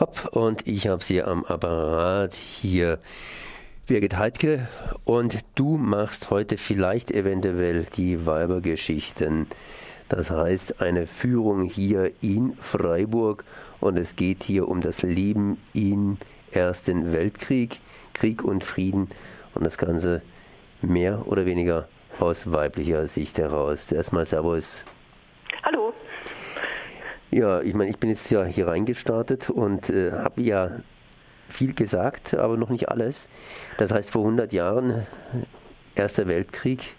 Hopp, und ich habe sie am Apparat hier. Birgit Heidke und du machst heute vielleicht eventuell die Weibergeschichten. Das heißt, eine Führung hier in Freiburg und es geht hier um das Leben im Ersten Weltkrieg, Krieg und Frieden und das Ganze mehr oder weniger aus weiblicher Sicht heraus. Erstmal Servus. Ja, ich meine, ich bin jetzt ja hier reingestartet und äh, habe ja viel gesagt, aber noch nicht alles. Das heißt, vor 100 Jahren, Erster Weltkrieg,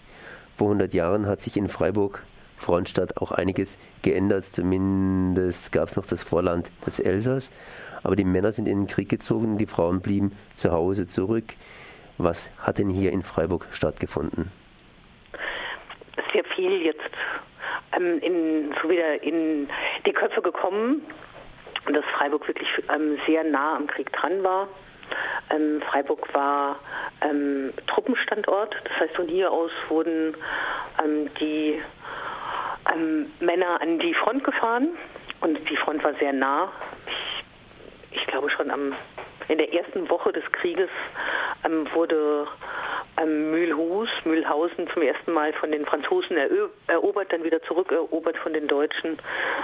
vor 100 Jahren hat sich in Freiburg, Frontstadt, auch einiges geändert. Zumindest gab es noch das Vorland des Elsass. Aber die Männer sind in den Krieg gezogen, die Frauen blieben zu Hause zurück. Was hat denn hier in Freiburg stattgefunden? Sehr viel jetzt ähm, in, so wieder in die Köpfe gekommen, dass Freiburg wirklich ähm, sehr nah am Krieg dran war. Ähm, Freiburg war ähm, Truppenstandort, das heißt von hier aus wurden ähm, die ähm, Männer an die Front gefahren und die Front war sehr nah. Ich, ich glaube schon am, in der ersten Woche des Krieges wurde ähm, Mühlhus, Mühlhausen zum ersten Mal von den Franzosen erobert, dann wieder zurückerobert von den Deutschen.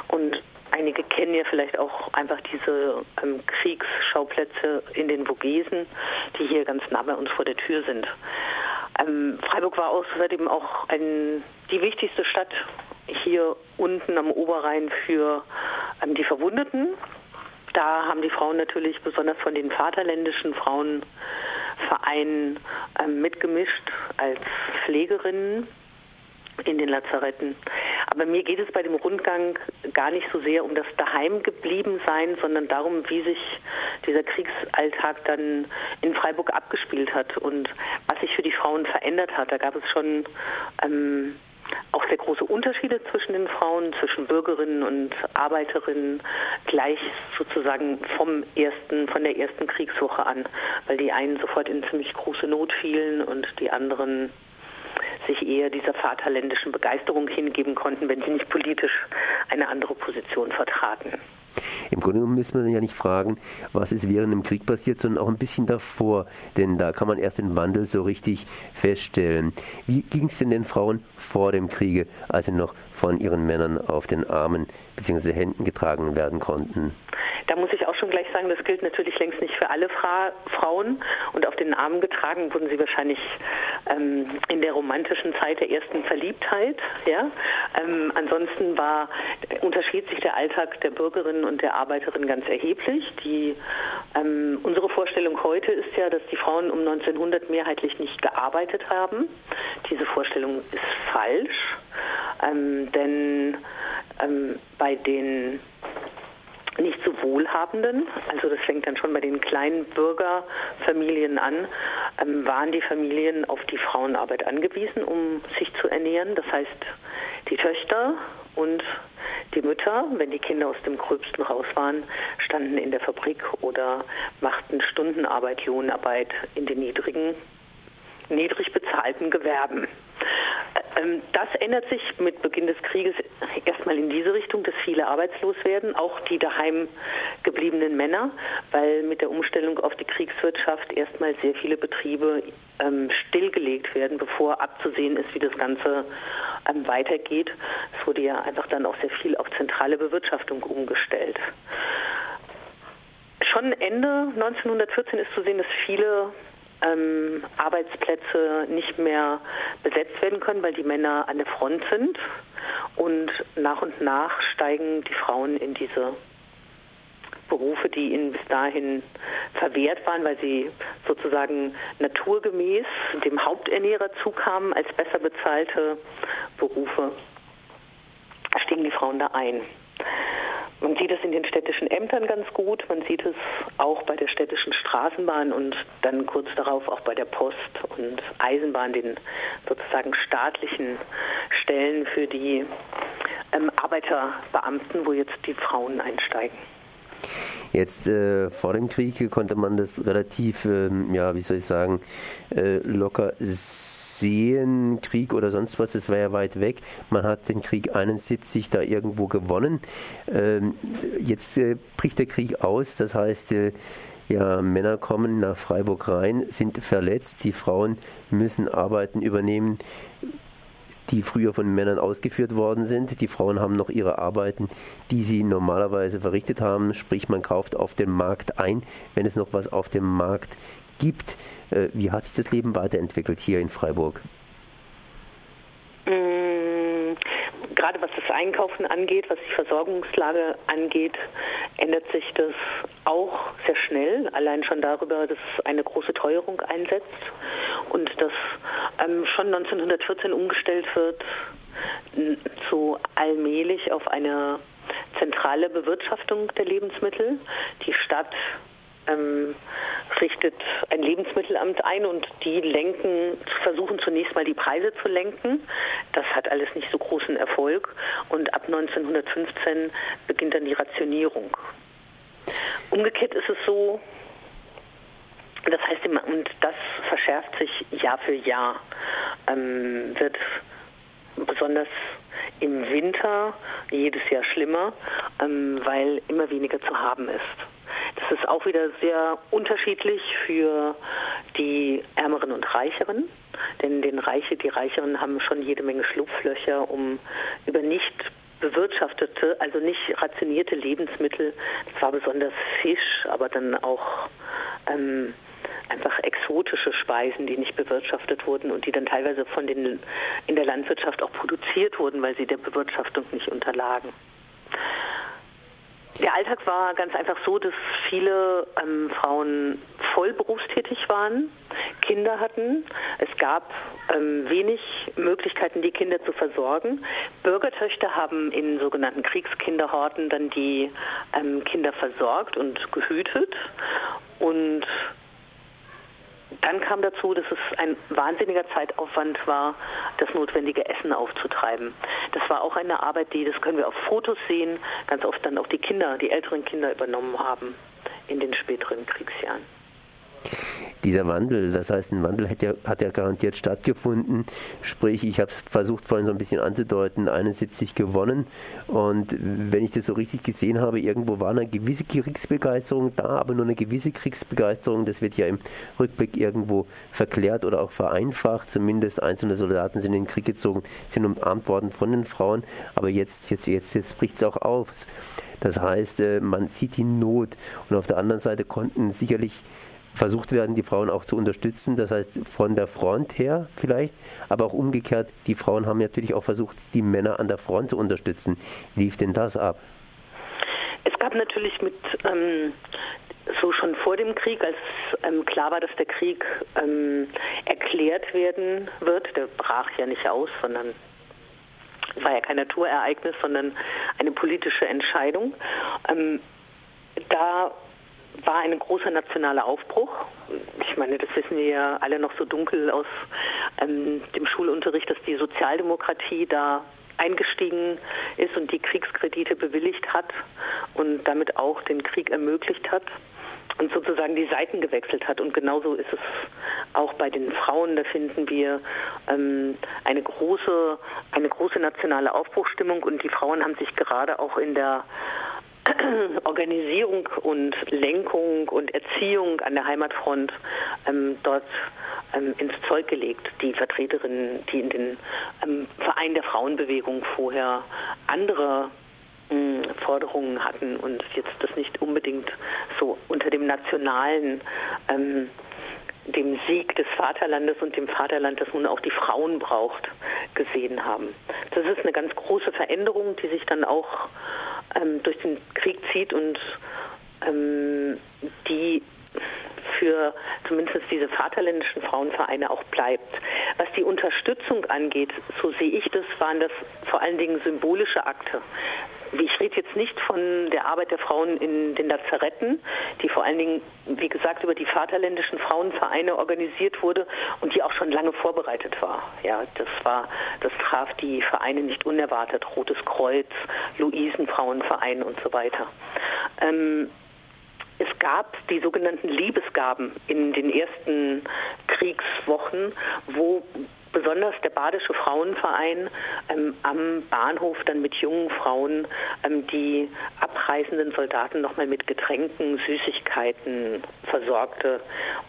Und einige kennen ja vielleicht auch einfach diese ähm, Kriegsschauplätze in den Vogesen, die hier ganz nah bei uns vor der Tür sind. Ähm, Freiburg war außerdem auch ein, die wichtigste Stadt hier unten am Oberrhein für ähm, die Verwundeten. Da haben die Frauen natürlich besonders von den vaterländischen Frauen Verein ähm, mitgemischt als Pflegerinnen in den Lazaretten. Aber mir geht es bei dem Rundgang gar nicht so sehr um das daheim geblieben sein, sondern darum, wie sich dieser Kriegsalltag dann in Freiburg abgespielt hat und was sich für die Frauen verändert hat. Da gab es schon ähm, auch sehr große Unterschiede zwischen den Frauen, zwischen Bürgerinnen und Arbeiterinnen, gleich sozusagen vom ersten, von der ersten Kriegswoche an, weil die einen sofort in ziemlich große Not fielen und die anderen sich eher dieser vaterländischen Begeisterung hingeben konnten, wenn sie nicht politisch eine andere Position vertraten. Im Grunde genommen müssen wir ja nicht fragen, was ist während dem Krieg passiert, sondern auch ein bisschen davor, denn da kann man erst den Wandel so richtig feststellen. Wie ging es denn den Frauen vor dem Kriege, als sie noch von ihren Männern auf den Armen bzw. Händen getragen werden konnten? Da muss ich auch schon gleich sagen, das gilt natürlich längst nicht für alle Fra Frauen. Und auf den Armen getragen wurden sie wahrscheinlich ähm, in der romantischen Zeit der ersten Verliebtheit. Ja? Ähm, ansonsten war, unterschied sich der Alltag der Bürgerinnen und der Arbeiterinnen ganz erheblich. Die, ähm, unsere Vorstellung heute ist ja, dass die Frauen um 1900 mehrheitlich nicht gearbeitet haben. Diese Vorstellung ist falsch, ähm, denn ähm, bei den nicht so Wohlhabenden, also das fängt dann schon bei den kleinen Bürgerfamilien an, ähm, waren die Familien auf die Frauenarbeit angewiesen, um sich zu ernähren. Das heißt, die Töchter und die Mütter, wenn die Kinder aus dem Gröbsten raus waren, standen in der Fabrik oder machten Stundenarbeit, Lohnarbeit in den niedrigen, niedrig bezahlten Gewerben. Ähm, das ändert sich mit Beginn des Krieges erstmal in diese Richtung, dass viele arbeitslos werden, auch die daheim gebliebenen Männer, weil mit der Umstellung auf die Kriegswirtschaft erstmal sehr viele Betriebe ähm, stillgelegt werden, bevor abzusehen ist, wie das Ganze ähm, weitergeht. Es wurde ja einfach dann auch sehr viel auf zentrale Bewirtschaftung umgestellt. Schon Ende 1914 ist zu sehen, dass viele ähm, Arbeitsplätze nicht mehr besetzt werden können, weil die Männer an der Front sind. Und nach und nach steigen die Frauen in diese Berufe, die ihnen bis dahin verwehrt waren, weil sie sozusagen naturgemäß dem Haupternährer zukamen als besser bezahlte Berufe, stiegen die Frauen da ein. Man sieht es in den städtischen Ämtern ganz gut, man sieht es auch bei der städtischen Straßenbahn und dann kurz darauf auch bei der Post und Eisenbahn, den sozusagen staatlichen Stellen für die ähm, Arbeiterbeamten, wo jetzt die Frauen einsteigen. Jetzt äh, vor dem Krieg konnte man das relativ, äh, ja, wie soll ich sagen, äh, locker sehen, Krieg oder sonst was, das war ja weit weg. Man hat den Krieg 71 da irgendwo gewonnen. Ähm, jetzt äh, bricht der Krieg aus, das heißt, äh, ja, Männer kommen nach Freiburg rein, sind verletzt, die Frauen müssen Arbeiten übernehmen, die früher von Männern ausgeführt worden sind. Die Frauen haben noch ihre Arbeiten, die sie normalerweise verrichtet haben, sprich man kauft auf dem Markt ein, wenn es noch was auf dem Markt gibt. Äh, wie hat sich das Leben weiterentwickelt hier in Freiburg? Mm, gerade was das Einkaufen angeht, was die Versorgungslage angeht, ändert sich das auch sehr schnell. Allein schon darüber, dass eine große Teuerung einsetzt und dass ähm, schon 1914 umgestellt wird, so allmählich auf eine zentrale Bewirtschaftung der Lebensmittel. Die Stadt ähm, richtet ein Lebensmittelamt ein und die lenken, versuchen zunächst mal die Preise zu lenken. Das hat alles nicht so großen Erfolg und ab 1915 beginnt dann die Rationierung. Umgekehrt ist es so, das heißt, und das verschärft sich Jahr für Jahr, ähm, wird besonders im Winter jedes Jahr schlimmer, ähm, weil immer weniger zu haben ist. Das ist auch wieder sehr unterschiedlich für die Ärmeren und Reicheren, denn den Reiche, die Reicheren haben schon jede Menge Schlupflöcher, um über nicht bewirtschaftete, also nicht rationierte Lebensmittel, zwar besonders Fisch, aber dann auch ähm, einfach exotische Speisen, die nicht bewirtschaftet wurden und die dann teilweise von den in der Landwirtschaft auch produziert wurden, weil sie der Bewirtschaftung nicht unterlagen. Alltag war ganz einfach so, dass viele ähm, Frauen voll berufstätig waren, Kinder hatten. Es gab ähm, wenig Möglichkeiten, die Kinder zu versorgen. Bürgertöchter haben in sogenannten Kriegskinderhorten dann die ähm, Kinder versorgt und gehütet. Und dann kam dazu, dass es ein wahnsinniger Zeitaufwand war, das notwendige Essen aufzutreiben. Das war auch eine Arbeit, die, das können wir auf Fotos sehen, ganz oft dann auch die Kinder, die älteren Kinder übernommen haben in den späteren Kriegsjahren dieser Wandel, das heißt, ein Wandel hat ja, hat ja garantiert stattgefunden. Sprich, ich habe es versucht vorhin so ein bisschen anzudeuten, 71 gewonnen. Und wenn ich das so richtig gesehen habe, irgendwo war eine gewisse Kriegsbegeisterung da, aber nur eine gewisse Kriegsbegeisterung. Das wird ja im Rückblick irgendwo verklärt oder auch vereinfacht. Zumindest einzelne Soldaten sind in den Krieg gezogen, sind umarmt worden von den Frauen. Aber jetzt, jetzt, jetzt, jetzt bricht es auch auf. Das heißt, äh, man sieht die Not. Und auf der anderen Seite konnten sicherlich versucht werden, die Frauen auch zu unterstützen. Das heißt, von der Front her vielleicht, aber auch umgekehrt, die Frauen haben natürlich auch versucht, die Männer an der Front zu unterstützen. Wie lief denn das ab? Es gab natürlich mit ähm, so schon vor dem Krieg, als ähm, klar war, dass der Krieg ähm, erklärt werden wird, der brach ja nicht aus, sondern es war ja kein Naturereignis, sondern eine politische Entscheidung. Ähm, da war ein großer nationaler Aufbruch. Ich meine, das wissen wir ja alle noch so dunkel aus ähm, dem Schulunterricht, dass die Sozialdemokratie da eingestiegen ist und die Kriegskredite bewilligt hat und damit auch den Krieg ermöglicht hat und sozusagen die Seiten gewechselt hat. Und genauso ist es auch bei den Frauen. Da finden wir ähm, eine große, eine große nationale Aufbruchstimmung und die Frauen haben sich gerade auch in der Organisierung und Lenkung und Erziehung an der Heimatfront ähm, dort ähm, ins Zeug gelegt. Die Vertreterinnen, die in den ähm, Verein der Frauenbewegung vorher andere hm, Forderungen hatten und jetzt das nicht unbedingt so unter dem nationalen ähm, dem Sieg des Vaterlandes und dem Vaterland, das nun auch die Frauen braucht, gesehen haben. Das ist eine ganz große Veränderung, die sich dann auch ähm, durch den Krieg zieht und ähm, die für zumindest diese vaterländischen Frauenvereine auch bleibt. Was die Unterstützung angeht, so sehe ich das, waren das vor allen Dingen symbolische Akte. Ich rede jetzt nicht von der Arbeit der Frauen in den Lazaretten, die vor allen Dingen, wie gesagt, über die vaterländischen Frauenvereine organisiert wurde und die auch schon lange vorbereitet war. Ja, das war, das traf die Vereine nicht unerwartet. Rotes Kreuz, Luisenfrauenverein und so weiter. Ähm, es gab die sogenannten Liebesgaben in den ersten Kriegswochen, wo besonders der Badische Frauenverein ähm, am Bahnhof dann mit jungen Frauen ähm, die abreisenden Soldaten nochmal mit Getränken, Süßigkeiten versorgte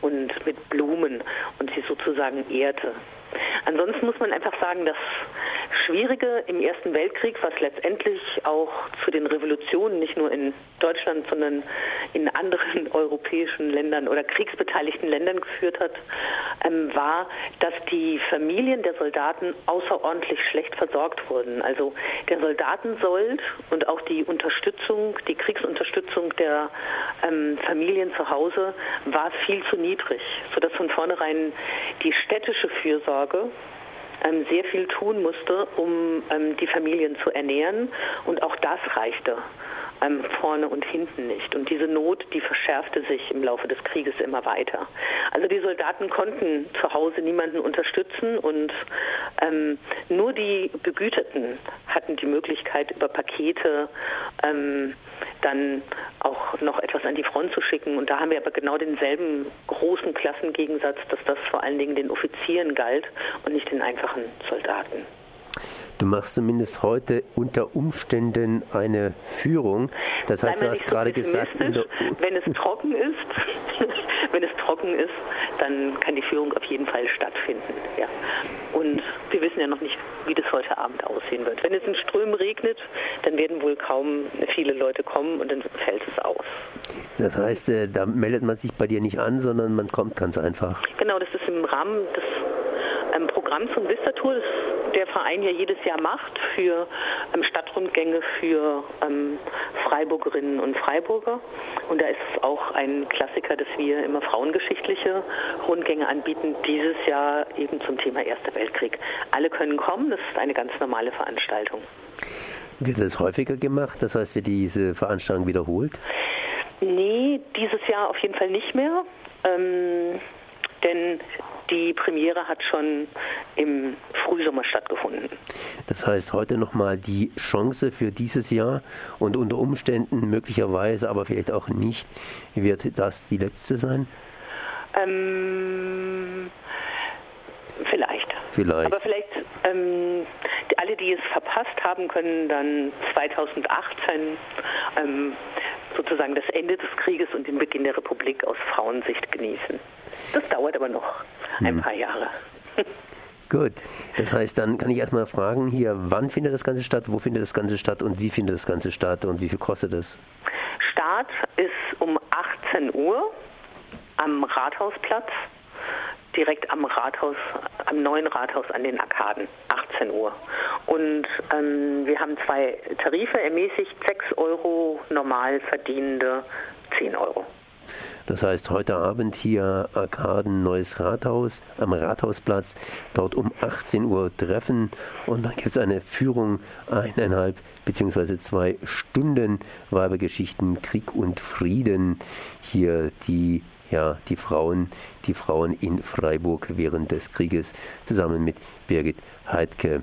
und mit Blumen und sie sozusagen ehrte. Ansonsten muss man einfach sagen, das Schwierige im Ersten Weltkrieg, was letztendlich auch zu den Revolutionen nicht nur in Deutschland, sondern in anderen europäischen Ländern oder kriegsbeteiligten Ländern geführt hat, ähm, war, dass die Familien der Soldaten außerordentlich schlecht versorgt wurden. Also der Soldatensold und auch die Unterstützung, die Kriegsunterstützung der ähm, Familien zu Hause war viel zu niedrig, sodass von vornherein die städtische Fürsorge ähm, sehr viel tun musste, um ähm, die Familien zu ernähren. Und auch das reichte ähm, vorne und hinten nicht. Und diese Not, die verschärfte sich im Laufe des Krieges immer weiter. Also die Soldaten konnten zu Hause niemanden unterstützen und ähm, nur die Begüterten hatten die Möglichkeit, über Pakete ähm, dann auch noch etwas an die Front zu schicken. Und da haben wir aber genau denselben großen Klassengegensatz, dass das vor allen Dingen den Offizieren galt und nicht den einfachen Soldaten. Du machst zumindest heute unter Umständen eine Führung. Das heißt, du hast gerade gesagt, wenn es trocken ist, wenn es trocken ist, dann kann die Führung auf jeden Fall stattfinden. Ja. Und wir wissen ja noch nicht, wie das heute Abend aussehen wird. Wenn es in Strömen regnet, dann werden wohl kaum viele Leute kommen und dann fällt es aus. Das heißt, äh, da meldet man sich bei dir nicht an, sondern man kommt ganz einfach. Genau, das ist im Rahmen des Programms von Vista Tour, das der Verein ja jedes Jahr macht für ähm, Stadtrundgänge für ähm, Freiburgerinnen und Freiburger. Und da ist es auch ein Klassiker, dass wir immer frauengeschichtliche Rundgänge anbieten, dieses Jahr eben zum Thema Erster Weltkrieg. Alle können kommen, das ist eine ganz normale Veranstaltung. Wird das häufiger gemacht? Das heißt, wird diese Veranstaltung wiederholt? Nee, dieses Jahr auf jeden Fall nicht mehr. Ähm, denn die Premiere hat schon im Frühsommer stattgefunden. Das heißt, heute nochmal die Chance für dieses Jahr und unter Umständen möglicherweise, aber vielleicht auch nicht, wird das die letzte sein? Ähm, vielleicht. Vielleicht. Aber vielleicht, ähm, alle, die es verpasst haben, können dann 2018 ähm, sozusagen das Ende des Krieges und den Beginn der Republik aus Frauensicht genießen. Das dauert aber noch ein hm. paar Jahre. Gut, das heißt, dann kann ich erstmal fragen hier, wann findet das Ganze statt, wo findet das Ganze statt und wie findet das Ganze statt und wie viel kostet es? Start ist um 18 Uhr am Rathausplatz, direkt am Rathaus, am neuen Rathaus an den Arkaden, 18 Uhr. Und ähm, wir haben zwei Tarife, ermäßigt 6 Euro, normal verdienende 10 Euro. Das heißt, heute Abend hier Arkaden Neues Rathaus am Rathausplatz, dort um 18 Uhr treffen und dann gibt es eine Führung eineinhalb beziehungsweise zwei Stunden Weibergeschichten Krieg und Frieden. Hier die ja, die Frauen, die Frauen in Freiburg während des Krieges zusammen mit Birgit Heidke.